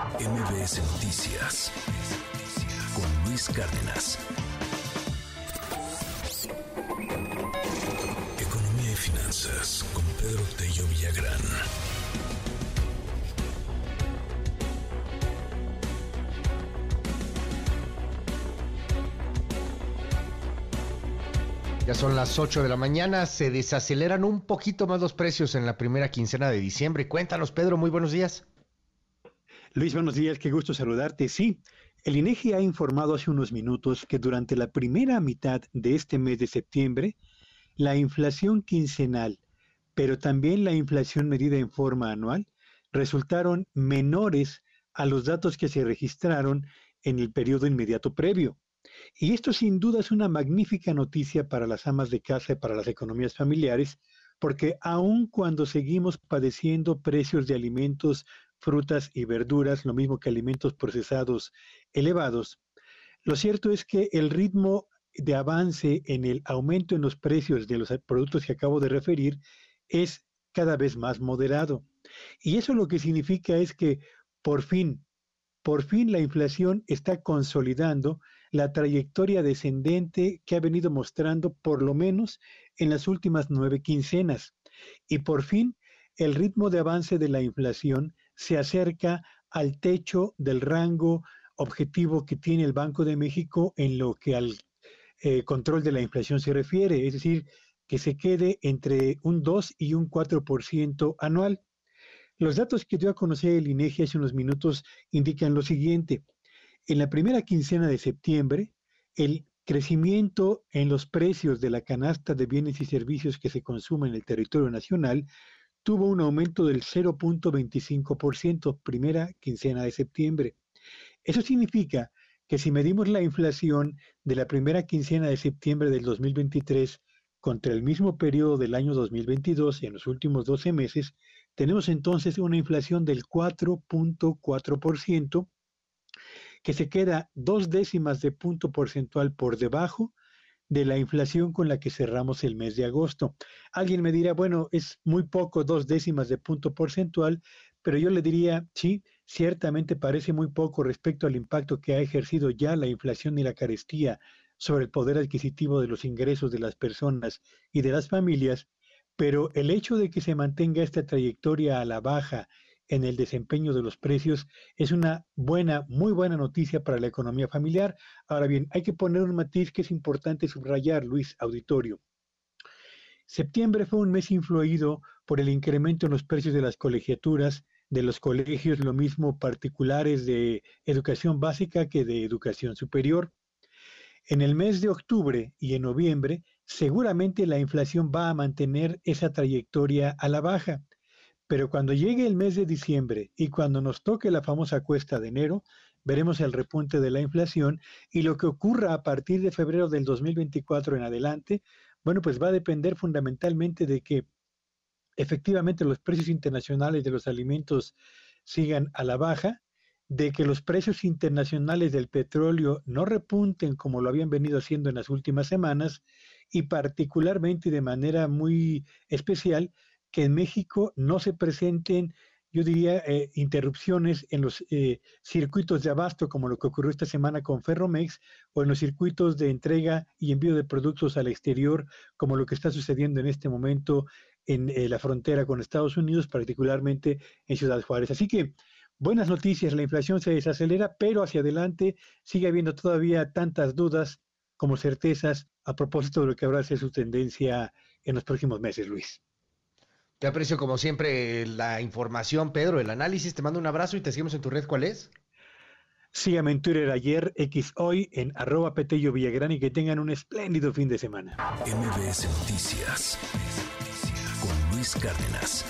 MBS Noticias con Luis Cárdenas. Economía y finanzas con Pedro Tello Villagrán. Ya son las 8 de la mañana, se desaceleran un poquito más los precios en la primera quincena de diciembre. Cuéntanos, Pedro, muy buenos días. Luis, buenos días, qué gusto saludarte. Sí, el INEGI ha informado hace unos minutos que durante la primera mitad de este mes de septiembre, la inflación quincenal, pero también la inflación medida en forma anual, resultaron menores a los datos que se registraron en el periodo inmediato previo. Y esto sin duda es una magnífica noticia para las amas de casa y para las economías familiares, porque aun cuando seguimos padeciendo precios de alimentos frutas y verduras, lo mismo que alimentos procesados elevados. Lo cierto es que el ritmo de avance en el aumento en los precios de los productos que acabo de referir es cada vez más moderado. Y eso lo que significa es que por fin, por fin la inflación está consolidando la trayectoria descendente que ha venido mostrando por lo menos en las últimas nueve quincenas. Y por fin el ritmo de avance de la inflación se acerca al techo del rango objetivo que tiene el Banco de México en lo que al eh, control de la inflación se refiere, es decir, que se quede entre un 2 y un 4% anual. Los datos que dio a conocer el INEGI hace unos minutos indican lo siguiente. En la primera quincena de septiembre, el crecimiento en los precios de la canasta de bienes y servicios que se consumen en el territorio nacional tuvo un aumento del 0.25% primera quincena de septiembre. Eso significa que si medimos la inflación de la primera quincena de septiembre del 2023 contra el mismo periodo del año 2022 en los últimos 12 meses, tenemos entonces una inflación del 4.4% que se queda dos décimas de punto porcentual por debajo de la inflación con la que cerramos el mes de agosto. Alguien me dirá, bueno, es muy poco, dos décimas de punto porcentual, pero yo le diría, sí, ciertamente parece muy poco respecto al impacto que ha ejercido ya la inflación y la carestía sobre el poder adquisitivo de los ingresos de las personas y de las familias, pero el hecho de que se mantenga esta trayectoria a la baja en el desempeño de los precios es una buena, muy buena noticia para la economía familiar. Ahora bien, hay que poner un matiz que es importante subrayar, Luis Auditorio. Septiembre fue un mes influido por el incremento en los precios de las colegiaturas de los colegios, lo mismo particulares de educación básica que de educación superior. En el mes de octubre y en noviembre, seguramente la inflación va a mantener esa trayectoria a la baja. Pero cuando llegue el mes de diciembre y cuando nos toque la famosa cuesta de enero, veremos el repunte de la inflación y lo que ocurra a partir de febrero del 2024 en adelante, bueno, pues va a depender fundamentalmente de que efectivamente los precios internacionales de los alimentos sigan a la baja, de que los precios internacionales del petróleo no repunten como lo habían venido haciendo en las últimas semanas y particularmente de manera muy especial que en México no se presenten, yo diría, eh, interrupciones en los eh, circuitos de abasto, como lo que ocurrió esta semana con Ferromex, o en los circuitos de entrega y envío de productos al exterior, como lo que está sucediendo en este momento en eh, la frontera con Estados Unidos, particularmente en Ciudad Juárez. Así que buenas noticias, la inflación se desacelera, pero hacia adelante sigue habiendo todavía tantas dudas como certezas a propósito de lo que habrá de ser su tendencia en los próximos meses, Luis. Te aprecio como siempre la información, Pedro, el análisis. Te mando un abrazo y te seguimos en tu red. ¿Cuál es? Síganme en Twitter ayer, X hoy, en arroba Petello Villagrán y que tengan un espléndido fin de semana. MBS Noticias con Luis Cárdenas.